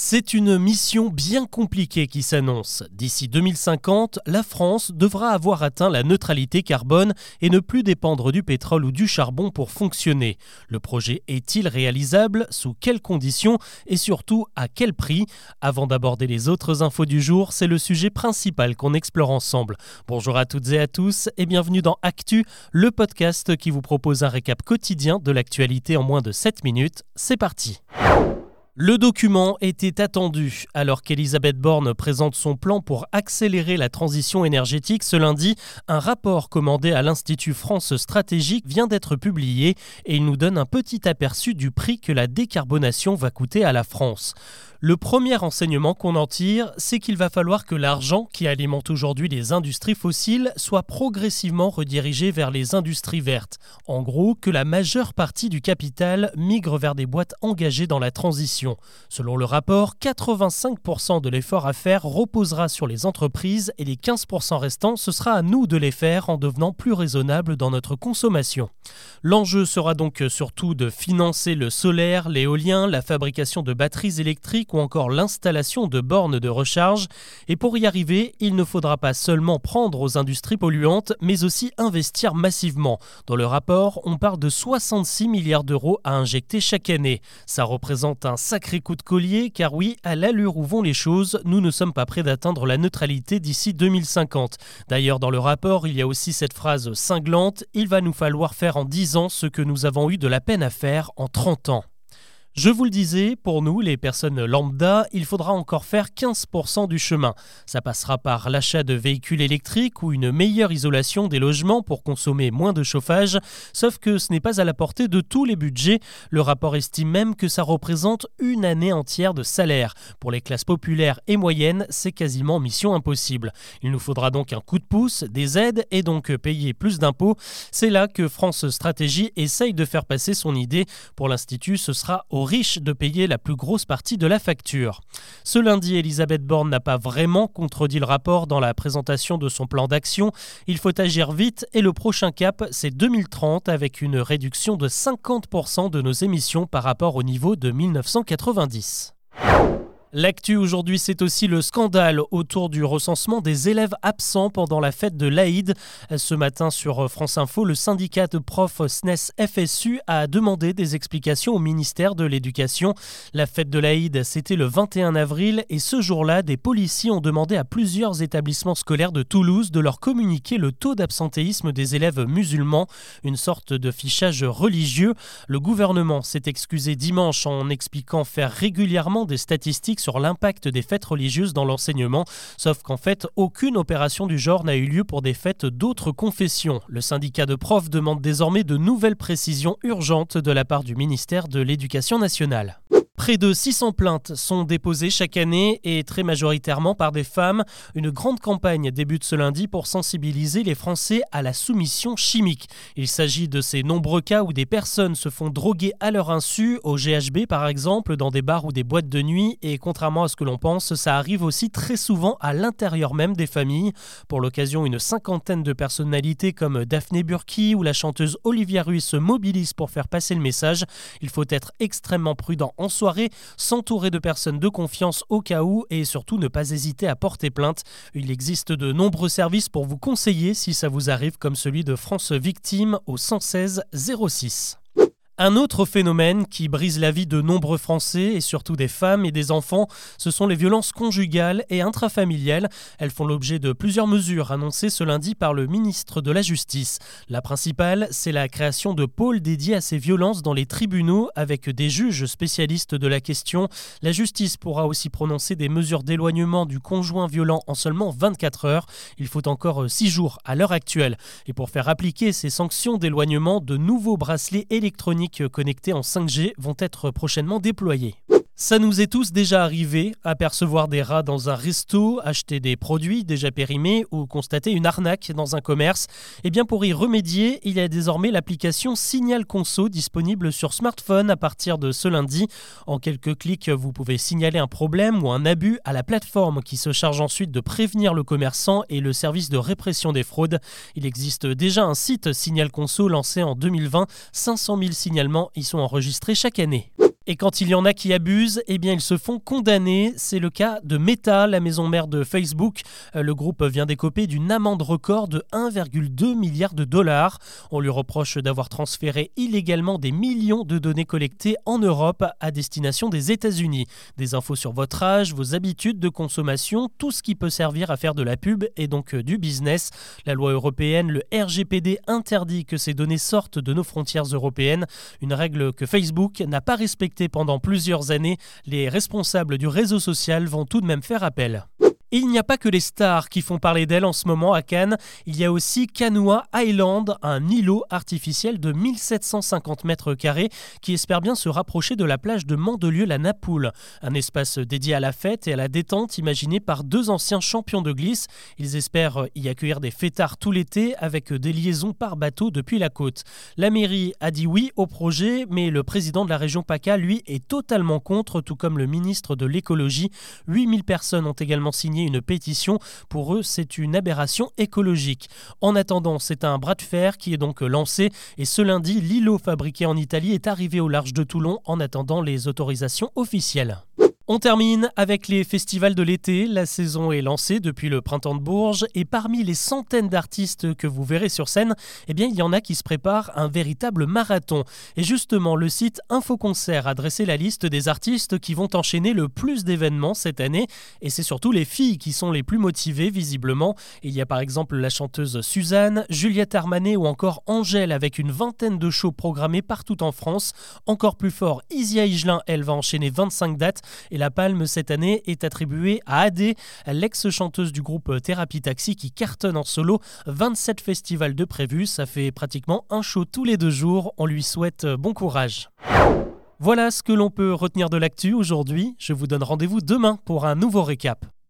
C'est une mission bien compliquée qui s'annonce. D'ici 2050, la France devra avoir atteint la neutralité carbone et ne plus dépendre du pétrole ou du charbon pour fonctionner. Le projet est-il réalisable Sous quelles conditions Et surtout, à quel prix? Avant d'aborder les autres infos du jour, c'est le sujet principal qu'on explore ensemble. Bonjour à toutes et à tous et bienvenue dans Actu, le podcast qui vous propose un récap quotidien de l'actualité en moins de 7 minutes. C'est parti le document était attendu alors qu'Elisabeth Borne présente son plan pour accélérer la transition énergétique ce lundi. Un rapport commandé à l'Institut France Stratégique vient d'être publié et il nous donne un petit aperçu du prix que la décarbonation va coûter à la France. Le premier enseignement qu'on en tire, c'est qu'il va falloir que l'argent qui alimente aujourd'hui les industries fossiles soit progressivement redirigé vers les industries vertes. En gros, que la majeure partie du capital migre vers des boîtes engagées dans la transition. Selon le rapport, 85% de l'effort à faire reposera sur les entreprises et les 15% restants, ce sera à nous de les faire en devenant plus raisonnables dans notre consommation. L'enjeu sera donc surtout de financer le solaire, l'éolien, la fabrication de batteries électriques ou encore l'installation de bornes de recharge. Et pour y arriver, il ne faudra pas seulement prendre aux industries polluantes, mais aussi investir massivement. Dans le rapport, on parle de 66 milliards d'euros à injecter chaque année. Ça représente un sacré coup de collier, car oui, à l'allure où vont les choses, nous ne sommes pas prêts d'atteindre la neutralité d'ici 2050. D'ailleurs, dans le rapport, il y a aussi cette phrase cinglante, il va nous falloir faire en 10 ans ce que nous avons eu de la peine à faire en 30 ans. Je vous le disais, pour nous, les personnes lambda, il faudra encore faire 15% du chemin. Ça passera par l'achat de véhicules électriques ou une meilleure isolation des logements pour consommer moins de chauffage, sauf que ce n'est pas à la portée de tous les budgets. Le rapport estime même que ça représente une année entière de salaire. Pour les classes populaires et moyennes, c'est quasiment mission impossible. Il nous faudra donc un coup de pouce, des aides et donc payer plus d'impôts. C'est là que France Stratégie essaye de faire passer son idée. Pour l'Institut, ce sera au riches de payer la plus grosse partie de la facture. Ce lundi, Elisabeth Borne n'a pas vraiment contredit le rapport dans la présentation de son plan d'action. Il faut agir vite et le prochain cap, c'est 2030 avec une réduction de 50% de nos émissions par rapport au niveau de 1990. L'actu aujourd'hui, c'est aussi le scandale autour du recensement des élèves absents pendant la fête de l'Aïd. Ce matin sur France Info, le syndicat de profs SNES FSU a demandé des explications au ministère de l'Éducation. La fête de l'Aïd, c'était le 21 avril et ce jour-là, des policiers ont demandé à plusieurs établissements scolaires de Toulouse de leur communiquer le taux d'absentéisme des élèves musulmans, une sorte de fichage religieux. Le gouvernement s'est excusé dimanche en expliquant faire régulièrement des statistiques sur l'impact des fêtes religieuses dans l'enseignement, sauf qu'en fait, aucune opération du genre n'a eu lieu pour des fêtes d'autres confessions. Le syndicat de profs demande désormais de nouvelles précisions urgentes de la part du ministère de l'Éducation nationale. Près de 600 plaintes sont déposées chaque année et très majoritairement par des femmes. Une grande campagne débute ce lundi pour sensibiliser les Français à la soumission chimique. Il s'agit de ces nombreux cas où des personnes se font droguer à leur insu, au GHB par exemple, dans des bars ou des boîtes de nuit. Et contrairement à ce que l'on pense, ça arrive aussi très souvent à l'intérieur même des familles. Pour l'occasion, une cinquantaine de personnalités comme Daphné Burki ou la chanteuse Olivia Ruiz se mobilisent pour faire passer le message. Il faut être extrêmement prudent en soi s'entourer de personnes de confiance au cas où et surtout ne pas hésiter à porter plainte. Il existe de nombreux services pour vous conseiller si ça vous arrive comme celui de France Victime au 116 06. Un autre phénomène qui brise la vie de nombreux Français et surtout des femmes et des enfants, ce sont les violences conjugales et intrafamiliales. Elles font l'objet de plusieurs mesures annoncées ce lundi par le ministre de la Justice. La principale, c'est la création de pôles dédiés à ces violences dans les tribunaux avec des juges spécialistes de la question. La justice pourra aussi prononcer des mesures d'éloignement du conjoint violent en seulement 24 heures. Il faut encore 6 jours à l'heure actuelle. Et pour faire appliquer ces sanctions d'éloignement, de nouveaux bracelets électroniques connectés en 5G vont être prochainement déployés. Ça nous est tous déjà arrivé, apercevoir des rats dans un resto, acheter des produits déjà périmés ou constater une arnaque dans un commerce. Et eh bien pour y remédier, il y a désormais l'application Signal Conso disponible sur smartphone à partir de ce lundi. En quelques clics, vous pouvez signaler un problème ou un abus à la plateforme qui se charge ensuite de prévenir le commerçant et le service de répression des fraudes. Il existe déjà un site Signal Conso lancé en 2020. 500 000 signalements y sont enregistrés chaque année. Et quand il y en a qui abusent, eh bien ils se font condamner. C'est le cas de Meta, la maison mère de Facebook. Euh, le groupe vient d'écoper d'une amende record de 1,2 milliard de dollars. On lui reproche d'avoir transféré illégalement des millions de données collectées en Europe à destination des États-Unis. Des infos sur votre âge, vos habitudes de consommation, tout ce qui peut servir à faire de la pub et donc euh, du business. La loi européenne, le RGPD, interdit que ces données sortent de nos frontières européennes. Une règle que Facebook n'a pas respectée pendant plusieurs années, les responsables du réseau social vont tout de même faire appel il n'y a pas que les stars qui font parler d'elle en ce moment à Cannes, il y a aussi Canoa Island, un îlot artificiel de 1750 mètres carrés qui espère bien se rapprocher de la plage de Mandelieu-la-Napoule, un espace dédié à la fête et à la détente imaginé par deux anciens champions de glisse. Ils espèrent y accueillir des fêtards tout l'été avec des liaisons par bateau depuis la côte. La mairie a dit oui au projet, mais le président de la région PACA, lui, est totalement contre, tout comme le ministre de l'écologie. 8000 personnes ont également signé une pétition. Pour eux, c'est une aberration écologique. En attendant, c'est un bras de fer qui est donc lancé et ce lundi, l'îlot fabriqué en Italie est arrivé au large de Toulon en attendant les autorisations officielles. On termine avec les festivals de l'été. La saison est lancée depuis le printemps de Bourges et parmi les centaines d'artistes que vous verrez sur scène, eh bien, il y en a qui se préparent un véritable marathon. Et justement, le site Infoconcert a dressé la liste des artistes qui vont enchaîner le plus d'événements cette année. Et c'est surtout les filles qui sont les plus motivées, visiblement. il y a par exemple la chanteuse Suzanne, Juliette Armanet ou encore Angèle avec une vingtaine de shows programmés partout en France. Encore plus fort, Isia Higelin, elle va enchaîner 25 dates. La palme cette année est attribuée à Adé, l'ex-chanteuse du groupe Thérapie Taxi qui cartonne en solo. 27 festivals de prévus, ça fait pratiquement un show tous les deux jours. On lui souhaite bon courage. Voilà ce que l'on peut retenir de l'actu aujourd'hui. Je vous donne rendez-vous demain pour un nouveau récap.